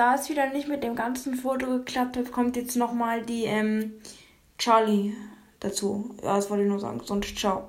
da es wieder nicht mit dem ganzen Foto geklappt hat, kommt jetzt nochmal die ähm, Charlie dazu. Ja, das wollte ich nur sagen. Sonst ciao.